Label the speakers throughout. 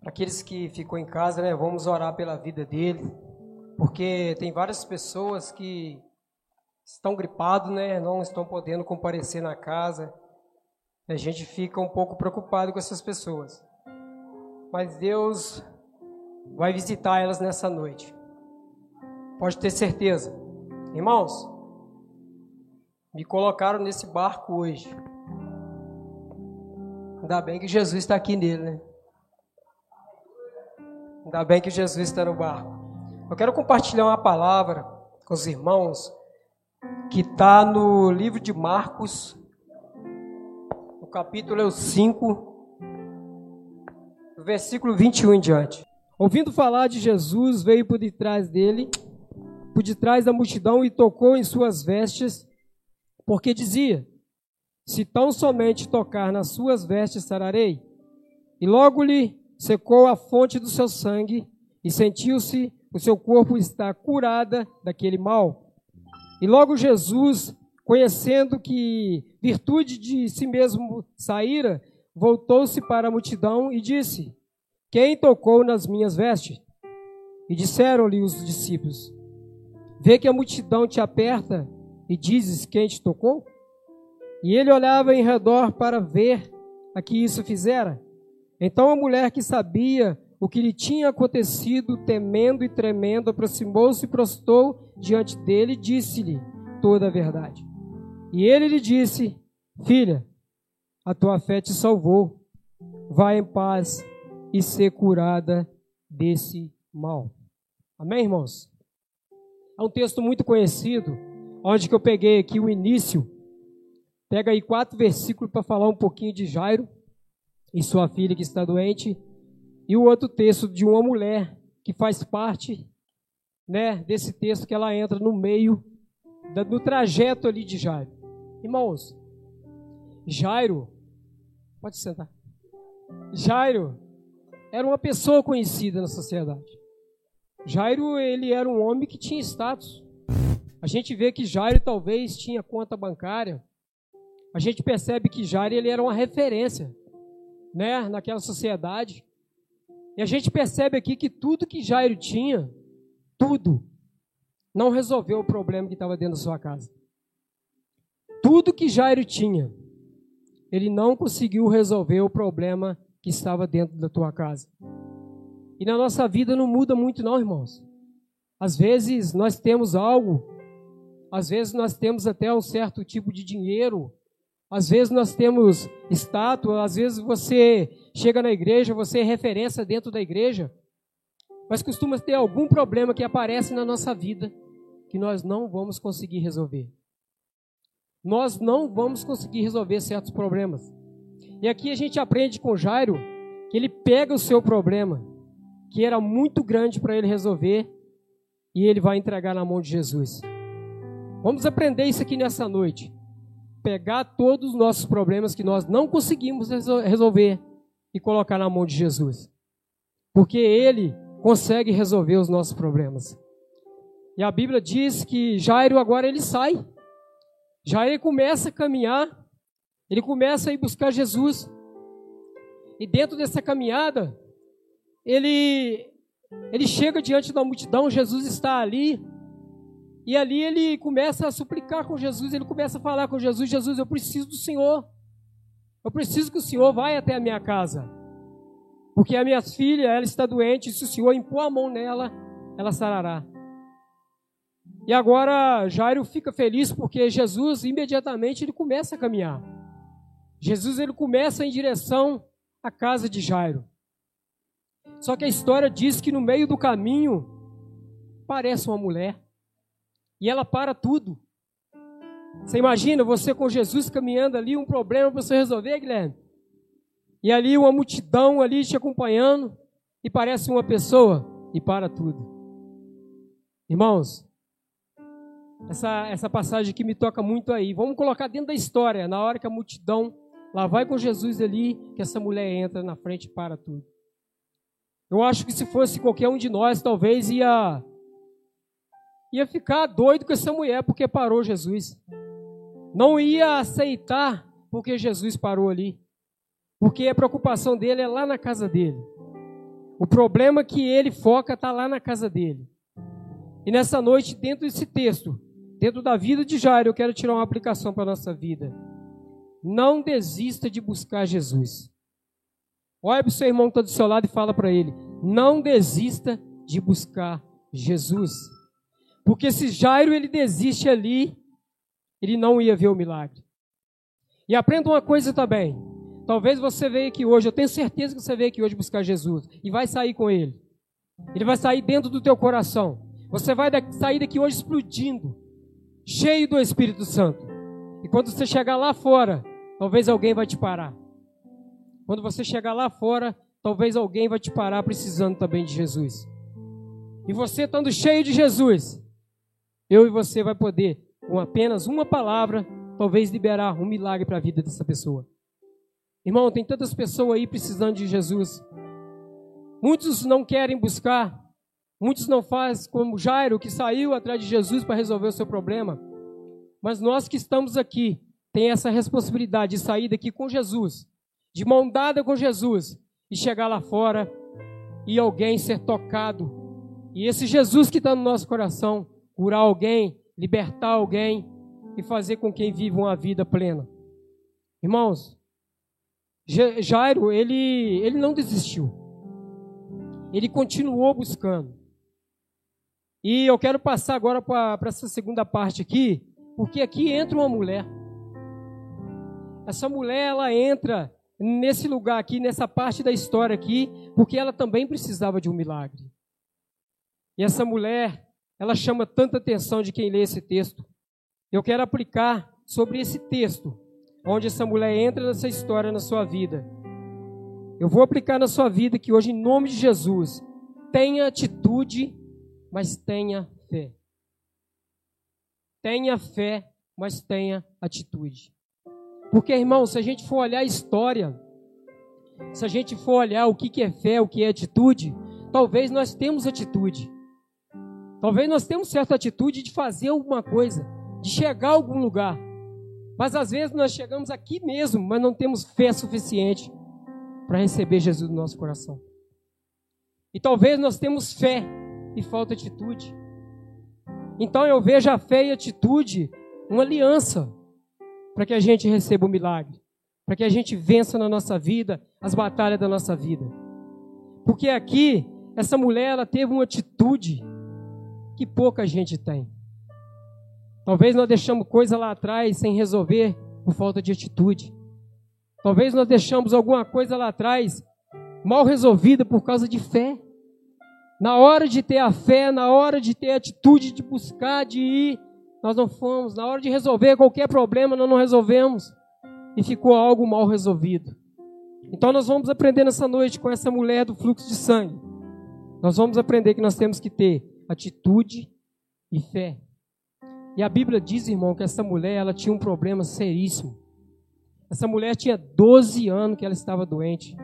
Speaker 1: para aqueles que ficou em casa, né? Vamos orar pela vida dele, porque tem várias pessoas que estão gripados, né? Não estão podendo comparecer na casa. A gente fica um pouco preocupado com essas pessoas. Mas Deus vai visitar elas nessa noite. Pode ter certeza. Irmãos, me colocaram nesse barco hoje. Ainda bem que Jesus está aqui nele, né? Ainda bem que Jesus está no barco. Eu quero compartilhar uma palavra com os irmãos que está no livro de Marcos, no capítulo 5, versículo 21 em diante. Ouvindo falar de Jesus, veio por detrás dele, por detrás da multidão e tocou em suas vestes porque dizia: Se tão somente tocar nas suas vestes sararei. E logo lhe secou a fonte do seu sangue, e sentiu-se o seu corpo estar curada daquele mal. E logo Jesus, conhecendo que virtude de si mesmo saíra, voltou-se para a multidão e disse: Quem tocou nas minhas vestes? E disseram-lhe os discípulos: Vê que a multidão te aperta e dizes quem te tocou? E ele olhava em redor para ver a que isso fizera. Então a mulher que sabia o que lhe tinha acontecido, temendo e tremendo, aproximou-se e prostou diante dele e disse-lhe toda a verdade. E ele lhe disse: Filha, a tua fé te salvou. Vá em paz e ser curada desse mal. Amém, irmãos? É um texto muito conhecido onde que eu peguei aqui o início. Pega aí quatro versículos para falar um pouquinho de Jairo e sua filha que está doente. E o outro texto de uma mulher que faz parte né, desse texto que ela entra no meio do trajeto ali de Jairo. Irmãos, Jairo, pode sentar. Jairo era uma pessoa conhecida na sociedade. Jairo, ele era um homem que tinha status. A gente vê que Jairo talvez tinha conta bancária. A gente percebe que Jairo ele era uma referência, né, naquela sociedade. E a gente percebe aqui que tudo que Jairo tinha, tudo, não resolveu o problema que estava dentro da sua casa. Tudo que Jairo tinha, ele não conseguiu resolver o problema que estava dentro da tua casa. E na nossa vida não muda muito, não, irmãos. Às vezes nós temos algo às vezes nós temos até um certo tipo de dinheiro. Às vezes nós temos estátua. Às vezes você chega na igreja, você é referência dentro da igreja. Mas costuma ter algum problema que aparece na nossa vida que nós não vamos conseguir resolver. Nós não vamos conseguir resolver certos problemas. E aqui a gente aprende com Jairo que ele pega o seu problema, que era muito grande para ele resolver, e ele vai entregar na mão de Jesus. Vamos aprender isso aqui nessa noite. Pegar todos os nossos problemas que nós não conseguimos resolver e colocar na mão de Jesus. Porque Ele consegue resolver os nossos problemas. E a Bíblia diz que Jairo agora ele sai. Jairo começa a caminhar. Ele começa a ir buscar Jesus. E dentro dessa caminhada, ele, ele chega diante da multidão, Jesus está ali. E ali ele começa a suplicar com Jesus, ele começa a falar com Jesus: Jesus, eu preciso do Senhor. Eu preciso que o Senhor vá até a minha casa. Porque a minha filha, ela está doente, e se o Senhor impor a mão nela, ela sarará. E agora Jairo fica feliz porque Jesus imediatamente ele começa a caminhar. Jesus ele começa em direção à casa de Jairo. Só que a história diz que no meio do caminho parece uma mulher. E ela para tudo. Você imagina você com Jesus caminhando ali, um problema para você resolver, Guilherme? e ali uma multidão ali te acompanhando, e parece uma pessoa, e para tudo. Irmãos, essa, essa passagem aqui me toca muito aí. Vamos colocar dentro da história, na hora que a multidão lá vai com Jesus ali, que essa mulher entra na frente e para tudo. Eu acho que se fosse qualquer um de nós, talvez ia ia ficar doido com essa mulher porque parou Jesus. Não ia aceitar porque Jesus parou ali. Porque a preocupação dele é lá na casa dele. O problema que ele foca está lá na casa dele. E nessa noite, dentro desse texto, dentro da vida de Jairo, eu quero tirar uma aplicação para a nossa vida. Não desista de buscar Jesus. Olha para o seu irmão que está do seu lado e fala para ele: não desista de buscar Jesus. Porque se Jairo ele desiste ali, ele não ia ver o milagre. E aprenda uma coisa também. Talvez você veja aqui hoje, eu tenho certeza que você veio aqui hoje buscar Jesus e vai sair com ele. Ele vai sair dentro do teu coração. Você vai sair daqui hoje explodindo, cheio do Espírito Santo. E quando você chegar lá fora, talvez alguém vai te parar. Quando você chegar lá fora, talvez alguém vai te parar precisando também de Jesus. E você estando cheio de Jesus, eu e você vai poder, com apenas uma palavra, talvez liberar um milagre para a vida dessa pessoa. Irmão, tem tantas pessoas aí precisando de Jesus. Muitos não querem buscar, muitos não fazem como Jairo, que saiu atrás de Jesus para resolver o seu problema. Mas nós que estamos aqui, tem essa responsabilidade de sair daqui com Jesus, de mão dada com Jesus, e chegar lá fora e alguém ser tocado. E esse Jesus que está no nosso coração, curar alguém, libertar alguém e fazer com quem viva uma vida plena. Irmãos, Jairo, ele, ele não desistiu. Ele continuou buscando. E eu quero passar agora para essa segunda parte aqui, porque aqui entra uma mulher. Essa mulher, ela entra nesse lugar aqui, nessa parte da história aqui, porque ela também precisava de um milagre. E essa mulher, ela chama tanta atenção de quem lê esse texto. Eu quero aplicar sobre esse texto, onde essa mulher entra nessa história na sua vida. Eu vou aplicar na sua vida que hoje, em nome de Jesus, tenha atitude, mas tenha fé. Tenha fé, mas tenha atitude. Porque, irmão, se a gente for olhar a história, se a gente for olhar o que é fé, o que é atitude, talvez nós temos atitude. Talvez nós temos certa atitude de fazer alguma coisa, de chegar a algum lugar. Mas às vezes nós chegamos aqui mesmo, mas não temos fé suficiente para receber Jesus no nosso coração. E talvez nós temos fé e falta atitude. Então eu vejo a fé e a atitude uma aliança para que a gente receba o milagre, para que a gente vença na nossa vida as batalhas da nossa vida. Porque aqui, essa mulher, ela teve uma atitude que pouca gente tem. Talvez nós deixamos coisa lá atrás sem resolver por falta de atitude. Talvez nós deixamos alguma coisa lá atrás mal resolvida por causa de fé. Na hora de ter a fé, na hora de ter a atitude de buscar, de ir, nós não fomos. Na hora de resolver qualquer problema, nós não resolvemos. E ficou algo mal resolvido. Então nós vamos aprender nessa noite com essa mulher do fluxo de sangue. Nós vamos aprender que nós temos que ter atitude e fé. E a Bíblia diz, irmão, que essa mulher ela tinha um problema seríssimo. Essa mulher tinha 12 anos que ela estava doente.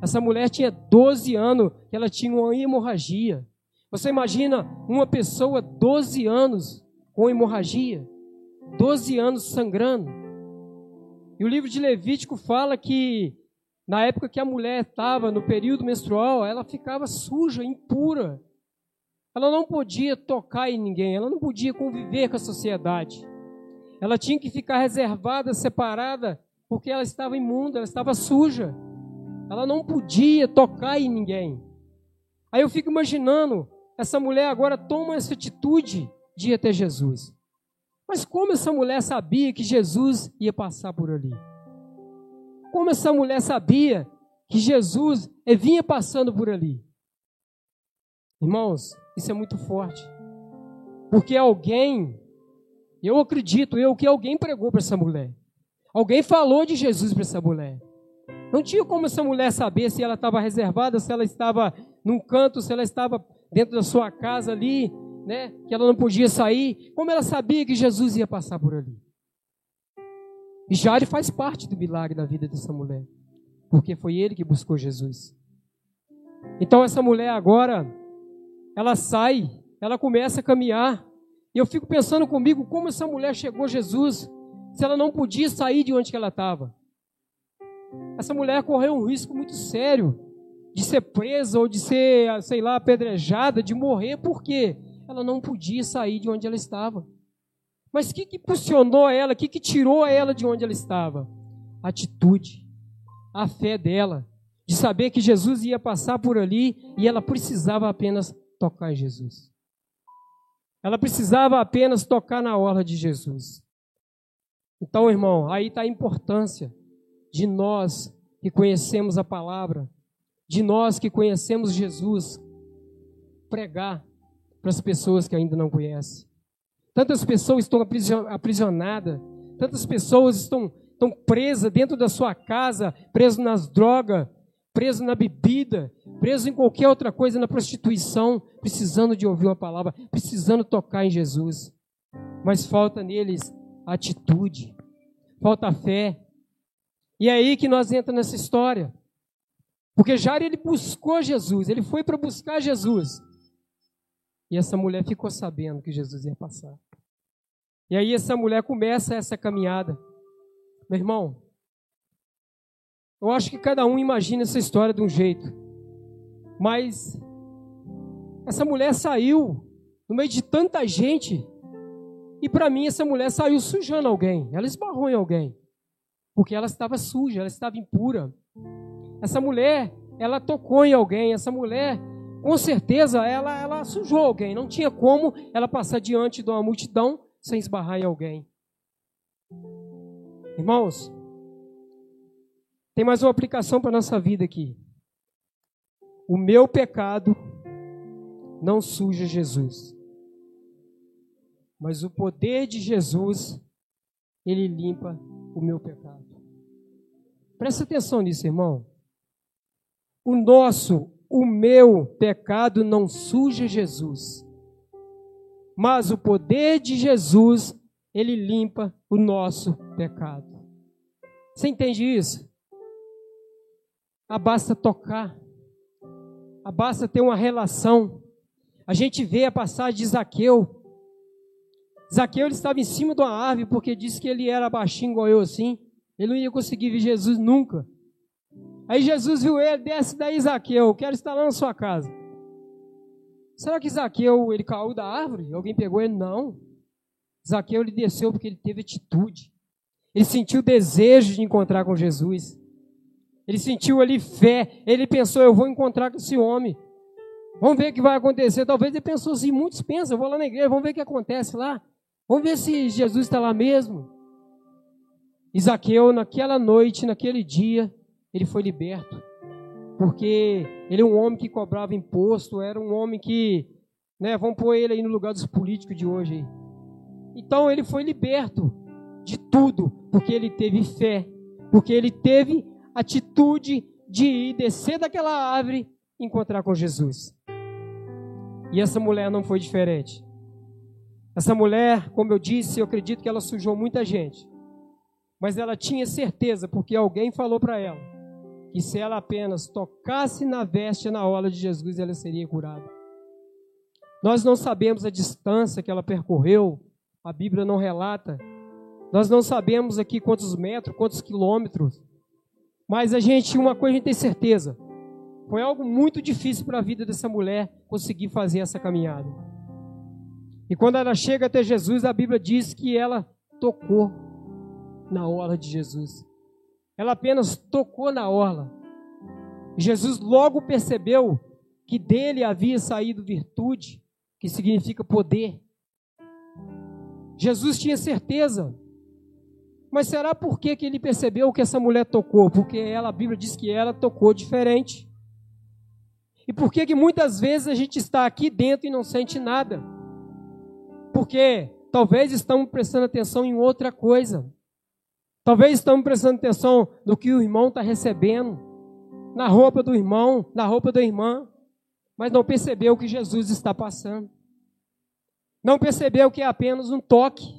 Speaker 1: Essa mulher tinha 12 anos que ela tinha uma hemorragia. Você imagina uma pessoa 12 anos com hemorragia, 12 anos sangrando. E o livro de Levítico fala que na época que a mulher estava no período menstrual, ela ficava suja, impura. Ela não podia tocar em ninguém, ela não podia conviver com a sociedade. Ela tinha que ficar reservada, separada, porque ela estava imunda, ela estava suja. Ela não podia tocar em ninguém. Aí eu fico imaginando, essa mulher agora toma essa atitude de ir até Jesus. Mas como essa mulher sabia que Jesus ia passar por ali? Como essa mulher sabia que Jesus vinha passando por ali? Irmãos, isso é muito forte. Porque alguém, eu acredito eu que alguém pregou para essa mulher. Alguém falou de Jesus para essa mulher. Não tinha como essa mulher saber se ela estava reservada, se ela estava num canto, se ela estava dentro da sua casa ali, né? Que ela não podia sair. Como ela sabia que Jesus ia passar por ali? E Jairo faz parte do milagre da vida dessa mulher, porque foi ele que buscou Jesus. Então essa mulher agora, ela sai, ela começa a caminhar. E eu fico pensando comigo como essa mulher chegou a Jesus, se ela não podia sair de onde ela estava. Essa mulher correu um risco muito sério de ser presa ou de ser, sei lá, apedrejada, de morrer, porque ela não podia sair de onde ela estava. Mas o que, que impulsionou ela? O que, que tirou ela de onde ela estava? A atitude, a fé dela, de saber que Jesus ia passar por ali e ela precisava apenas tocar em Jesus. Ela precisava apenas tocar na orla de Jesus. Então, irmão, aí está a importância de nós que conhecemos a palavra, de nós que conhecemos Jesus, pregar para as pessoas que ainda não conhecem. Tantas pessoas estão aprisionadas, tantas pessoas estão, estão presas dentro da sua casa, presas nas drogas, preso na bebida, preso em qualquer outra coisa, na prostituição, precisando de ouvir uma palavra, precisando tocar em Jesus. Mas falta neles atitude, falta fé. E é aí que nós entramos nessa história. Porque Jairo ele buscou Jesus, ele foi para buscar Jesus. E essa mulher ficou sabendo que Jesus ia passar. E aí essa mulher começa essa caminhada. Meu irmão, eu acho que cada um imagina essa história de um jeito. Mas essa mulher saiu no meio de tanta gente. E para mim essa mulher saiu sujando alguém. Ela esbarrou em alguém. Porque ela estava suja, ela estava impura. Essa mulher, ela tocou em alguém. Essa mulher, com certeza, ela, ela sujou alguém. Não tinha como ela passar diante de uma multidão sem esbarrar em alguém. Irmãos, tem mais uma aplicação para a nossa vida aqui. O meu pecado não suja Jesus. Mas o poder de Jesus, ele limpa o meu pecado. Presta atenção nisso, irmão. O nosso, o meu pecado não suja Jesus. Mas o poder de Jesus, ele limpa o nosso pecado. Você entende isso? Abasta tocar, abasta ter uma relação. A gente vê a passagem de Zaqueu. Zaqueu ele estava em cima de uma árvore porque disse que ele era baixinho igual eu assim. Ele não ia conseguir ver Jesus nunca. Aí Jesus viu ele, desce daí Zaqueu, quero estar lá na sua casa. Será que Zaqueu ele caiu da árvore? Alguém pegou ele? Não. Zaqueu ele desceu porque ele teve atitude. Ele sentiu desejo de encontrar com Jesus. Ele sentiu ali fé. Ele pensou: eu vou encontrar com esse homem. Vamos ver o que vai acontecer. Talvez ele pensou assim: muitos pensam, eu vou lá na igreja, vamos ver o que acontece lá. Vamos ver se Jesus está lá mesmo. Isaqueu, naquela noite, naquele dia, ele foi liberto. Porque ele é um homem que cobrava imposto, era um homem que, né, vamos pôr ele aí no lugar dos políticos de hoje. Então ele foi liberto de tudo, porque ele teve fé, porque ele teve atitude de ir descer daquela árvore e encontrar com Jesus. E essa mulher não foi diferente. Essa mulher, como eu disse, eu acredito que ela sujou muita gente. Mas ela tinha certeza, porque alguém falou para ela, que se ela apenas tocasse na veste na orla de Jesus, ela seria curada. Nós não sabemos a distância que ela percorreu, a Bíblia não relata. Nós não sabemos aqui quantos metros, quantos quilômetros. Mas a gente, uma coisa a gente tem certeza: foi algo muito difícil para a vida dessa mulher conseguir fazer essa caminhada. E quando ela chega até Jesus, a Bíblia diz que ela tocou na orla de Jesus. Ela apenas tocou na orla. Jesus logo percebeu que dele havia saído virtude, que significa poder. Jesus tinha certeza mas será por que, que ele percebeu que essa mulher tocou? Porque ela, a Bíblia diz que ela tocou diferente. E por que, que muitas vezes a gente está aqui dentro e não sente nada? Porque talvez estamos prestando atenção em outra coisa. Talvez estamos prestando atenção no que o irmão está recebendo, na roupa do irmão, na roupa da irmã, mas não percebeu o que Jesus está passando. Não percebeu que é apenas um toque.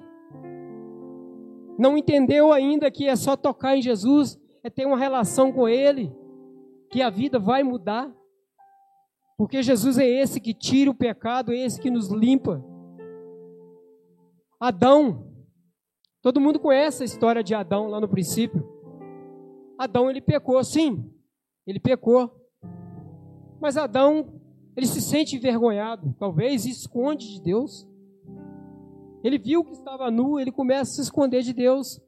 Speaker 1: Não entendeu ainda que é só tocar em Jesus, é ter uma relação com Ele, que a vida vai mudar. Porque Jesus é esse que tira o pecado, é esse que nos limpa. Adão, todo mundo conhece a história de Adão lá no princípio. Adão ele pecou, sim, ele pecou. Mas Adão, ele se sente envergonhado, talvez esconde de Deus. Ele viu que estava nu, ele começa a se esconder de Deus.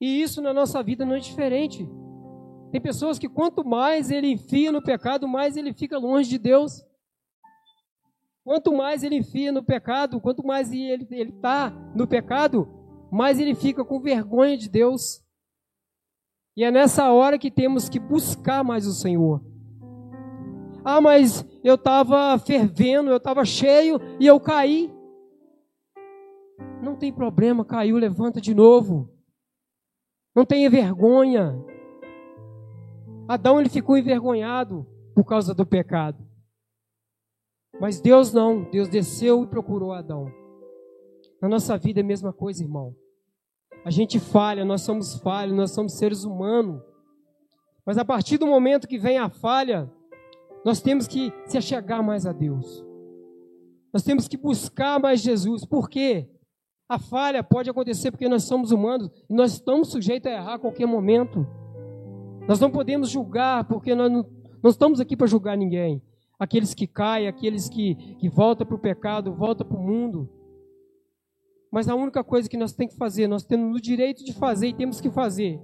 Speaker 1: E isso na nossa vida não é diferente. Tem pessoas que quanto mais ele enfia no pecado, mais ele fica longe de Deus. Quanto mais ele enfia no pecado, quanto mais ele está no pecado, mais ele fica com vergonha de Deus. E é nessa hora que temos que buscar mais o Senhor. Ah, mas eu estava fervendo, eu estava cheio e eu caí. Não tem problema, caiu, levanta de novo. Não tenha vergonha. Adão ele ficou envergonhado por causa do pecado. Mas Deus não, Deus desceu e procurou Adão. Na nossa vida é a mesma coisa, irmão. A gente falha, nós somos falhos, nós somos seres humanos. Mas a partir do momento que vem a falha, nós temos que se achegar mais a Deus. Nós temos que buscar mais Jesus. Por quê? A falha pode acontecer porque nós somos humanos e nós estamos sujeitos a errar a qualquer momento. Nós não podemos julgar, porque nós não, não estamos aqui para julgar ninguém. Aqueles que caem, aqueles que, que voltam para o pecado, voltam para o mundo. Mas a única coisa que nós temos que fazer, nós temos o direito de fazer e temos que fazer,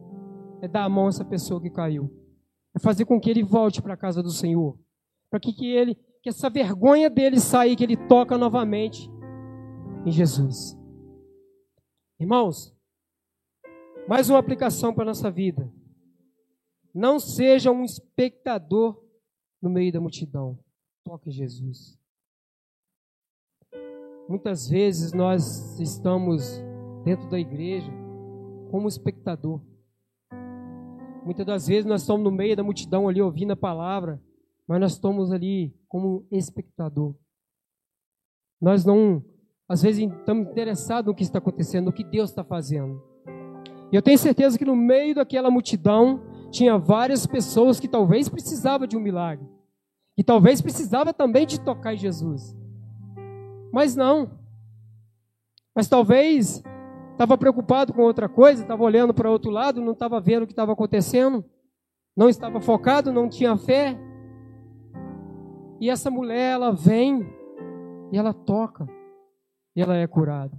Speaker 1: é dar a mão a essa pessoa que caiu. É fazer com que ele volte para a casa do Senhor. Para que, que ele, que essa vergonha dele saia, que ele toca novamente em Jesus. Irmãos, mais uma aplicação para a nossa vida. Não seja um espectador no meio da multidão. Toque Jesus. Muitas vezes nós estamos dentro da igreja como espectador. Muitas das vezes nós estamos no meio da multidão ali ouvindo a palavra, mas nós estamos ali como espectador. Nós não, às vezes, estamos interessados no que está acontecendo, no que Deus está fazendo. E eu tenho certeza que no meio daquela multidão tinha várias pessoas que talvez precisavam de um milagre. E talvez precisava também de tocar em Jesus. Mas não. Mas talvez estava preocupado com outra coisa, estava olhando para outro lado, não estava vendo o que estava acontecendo, não estava focado, não tinha fé. E essa mulher, ela vem e ela toca e ela é curada.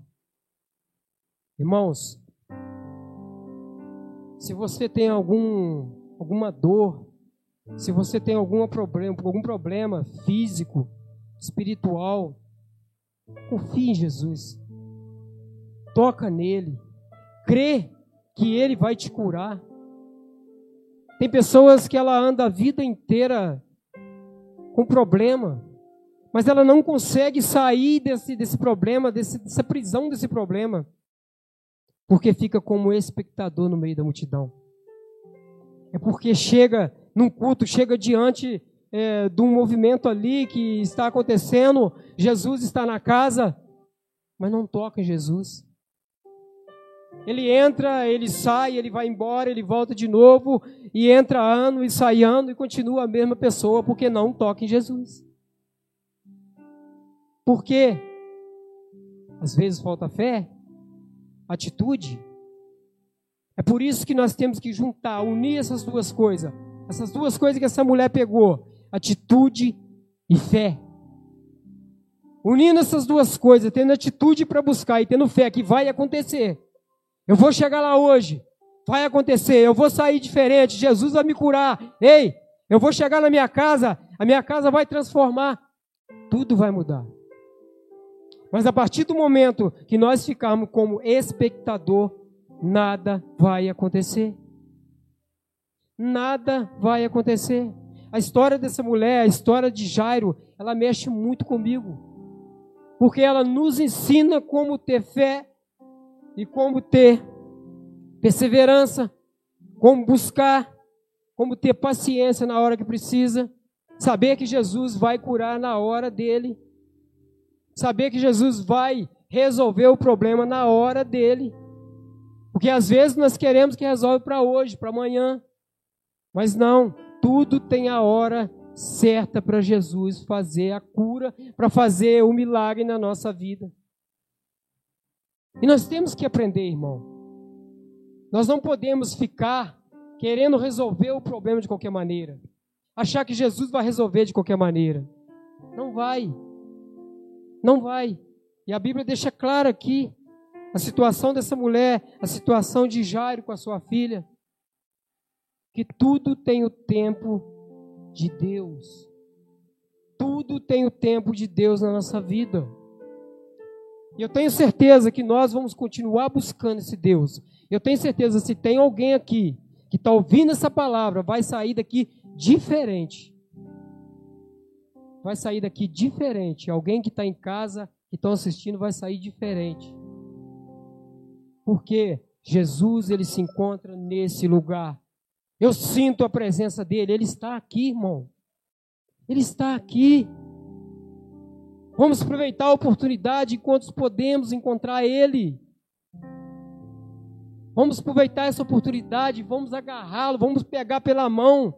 Speaker 1: Irmãos, se você tem algum, alguma dor, se você tem algum problema, algum problema físico, espiritual, confie em Jesus. Toca nele. Crê que ele vai te curar. Tem pessoas que ela anda a vida inteira com problema, mas ela não consegue sair desse, desse problema, desse, dessa prisão desse problema porque fica como espectador no meio da multidão. É porque chega num culto, chega diante é, de um movimento ali que está acontecendo, Jesus está na casa, mas não toca em Jesus. Ele entra, ele sai, ele vai embora, ele volta de novo, e entra ano e sai ano e continua a mesma pessoa, porque não toca em Jesus. Por quê? Às vezes falta fé, atitude. É por isso que nós temos que juntar, unir essas duas coisas. Essas duas coisas que essa mulher pegou: atitude e fé. Unindo essas duas coisas, tendo atitude para buscar e tendo fé que vai acontecer. Eu vou chegar lá hoje, vai acontecer, eu vou sair diferente, Jesus vai me curar. Ei, eu vou chegar na minha casa, a minha casa vai transformar, tudo vai mudar. Mas a partir do momento que nós ficarmos como espectador, nada vai acontecer. Nada vai acontecer. A história dessa mulher, a história de Jairo, ela mexe muito comigo. Porque ela nos ensina como ter fé e como ter perseverança, como buscar, como ter paciência na hora que precisa, saber que Jesus vai curar na hora dele, saber que Jesus vai resolver o problema na hora dele. Porque às vezes nós queremos que resolva para hoje, para amanhã. Mas não, tudo tem a hora certa para Jesus fazer a cura, para fazer o milagre na nossa vida. E nós temos que aprender, irmão. Nós não podemos ficar querendo resolver o problema de qualquer maneira. Achar que Jesus vai resolver de qualquer maneira. Não vai. Não vai. E a Bíblia deixa claro aqui a situação dessa mulher, a situação de Jairo com a sua filha, que tudo tem o tempo de Deus. Tudo tem o tempo de Deus na nossa vida. E eu tenho certeza que nós vamos continuar buscando esse Deus. Eu tenho certeza, se tem alguém aqui que está ouvindo essa palavra, vai sair daqui diferente. Vai sair daqui diferente. Alguém que está em casa, que estão assistindo, vai sair diferente. Porque Jesus, ele se encontra nesse lugar. Eu sinto a presença dele. Ele está aqui, irmão. Ele está aqui. Vamos aproveitar a oportunidade enquanto podemos encontrar Ele. Vamos aproveitar essa oportunidade, vamos agarrá-lo, vamos pegar pela mão.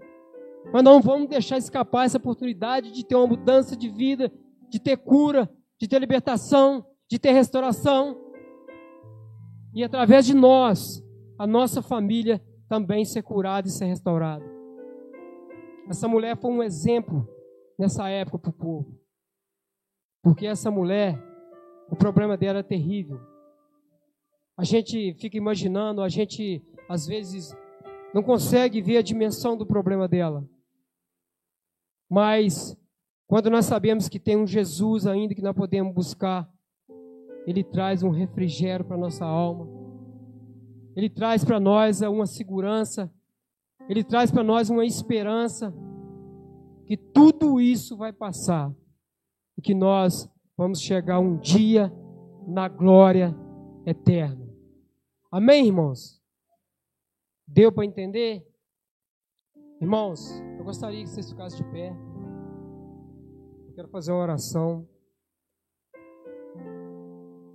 Speaker 1: Mas não vamos deixar escapar essa oportunidade de ter uma mudança de vida, de ter cura, de ter libertação, de ter restauração. E através de nós, a nossa família também ser curada e ser restaurada. Essa mulher foi um exemplo nessa época para o povo. Porque essa mulher, o problema dela é terrível. A gente fica imaginando, a gente às vezes não consegue ver a dimensão do problema dela. Mas quando nós sabemos que tem um Jesus ainda que nós podemos buscar, ele traz um refrigério para nossa alma. Ele traz para nós uma segurança, ele traz para nós uma esperança que tudo isso vai passar e que nós vamos chegar um dia na glória eterna. Amém, irmãos? Deu para entender? Irmãos, eu gostaria que vocês ficassem de pé. Eu quero fazer uma oração.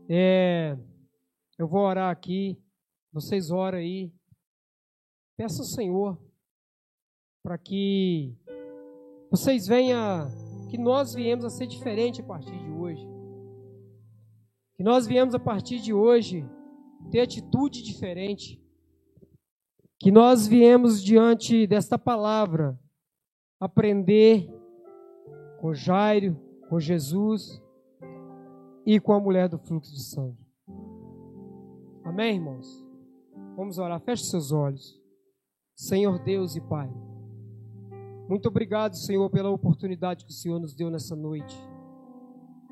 Speaker 1: É, eu vou orar aqui. Vocês oram aí. Peça ao Senhor para que vocês venham, que nós viemos a ser diferente a partir de hoje. Que nós viemos a partir de hoje ter atitude diferente. Que nós viemos diante desta palavra aprender com Jairo, com Jesus e com a mulher do fluxo de sangue. Amém, irmãos? Vamos orar. Feche seus olhos. Senhor Deus e Pai. Muito obrigado, Senhor, pela oportunidade que o Senhor nos deu nessa noite.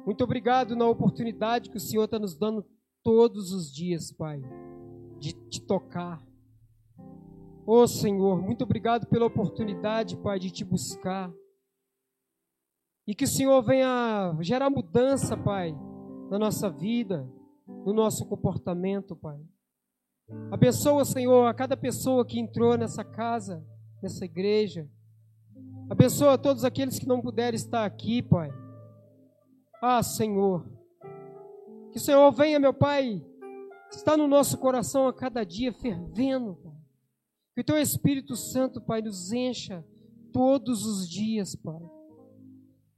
Speaker 1: Muito obrigado na oportunidade que o Senhor está nos dando todos os dias, Pai, de te tocar. Ô oh, Senhor, muito obrigado pela oportunidade, Pai, de te buscar. E que o Senhor venha gerar mudança, Pai, na nossa vida, no nosso comportamento, Pai. Abençoa, Senhor, a cada pessoa que entrou nessa casa, nessa igreja. Abençoa todos aqueles que não puderem estar aqui, Pai. Ah, Senhor. Que o Senhor venha, meu Pai, está no nosso coração a cada dia fervendo, Pai. Que o Teu Espírito Santo, Pai, nos encha todos os dias, Pai.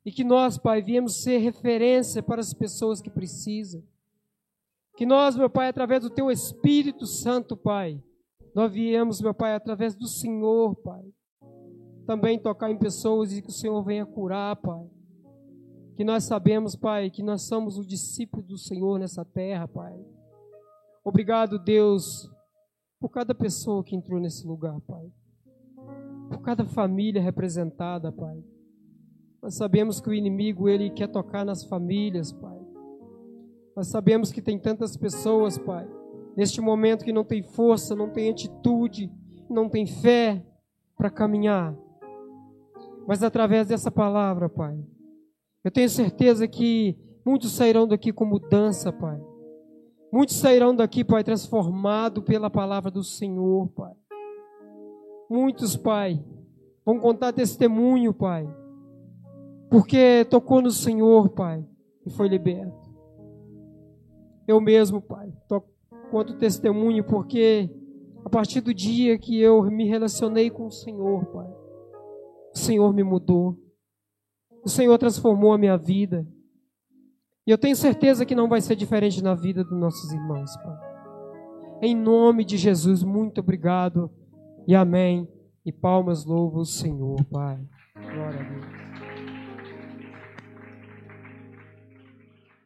Speaker 1: E que nós, Pai, viemos ser referência para as pessoas que precisam. Que nós, meu Pai, através do Teu Espírito Santo, Pai, nós viemos, meu Pai, através do Senhor, Pai, também tocar em pessoas e que o Senhor venha curar, Pai. Que nós sabemos, Pai, que nós somos o discípulo do Senhor nessa terra, Pai. Obrigado, Deus, por cada pessoa que entrou nesse lugar, Pai. Por cada família representada, Pai. Nós sabemos que o inimigo, ele quer tocar nas famílias, Pai. Nós sabemos que tem tantas pessoas, Pai, neste momento que não tem força, não tem atitude, não tem fé para caminhar. Mas através dessa palavra, Pai, eu tenho certeza que muitos sairão daqui com mudança, Pai. Muitos sairão daqui, Pai, transformado pela palavra do Senhor, Pai. Muitos, Pai, vão contar testemunho, Pai, porque tocou no Senhor, Pai, e foi liberto. Eu mesmo, Pai, conto testemunho porque a partir do dia que eu me relacionei com o Senhor, Pai, o Senhor me mudou. O Senhor transformou a minha vida. E eu tenho certeza que não vai ser diferente na vida dos nossos irmãos, Pai. Em nome de Jesus, muito obrigado e amém. E palmas louvo o Senhor, Pai. Glória a Deus.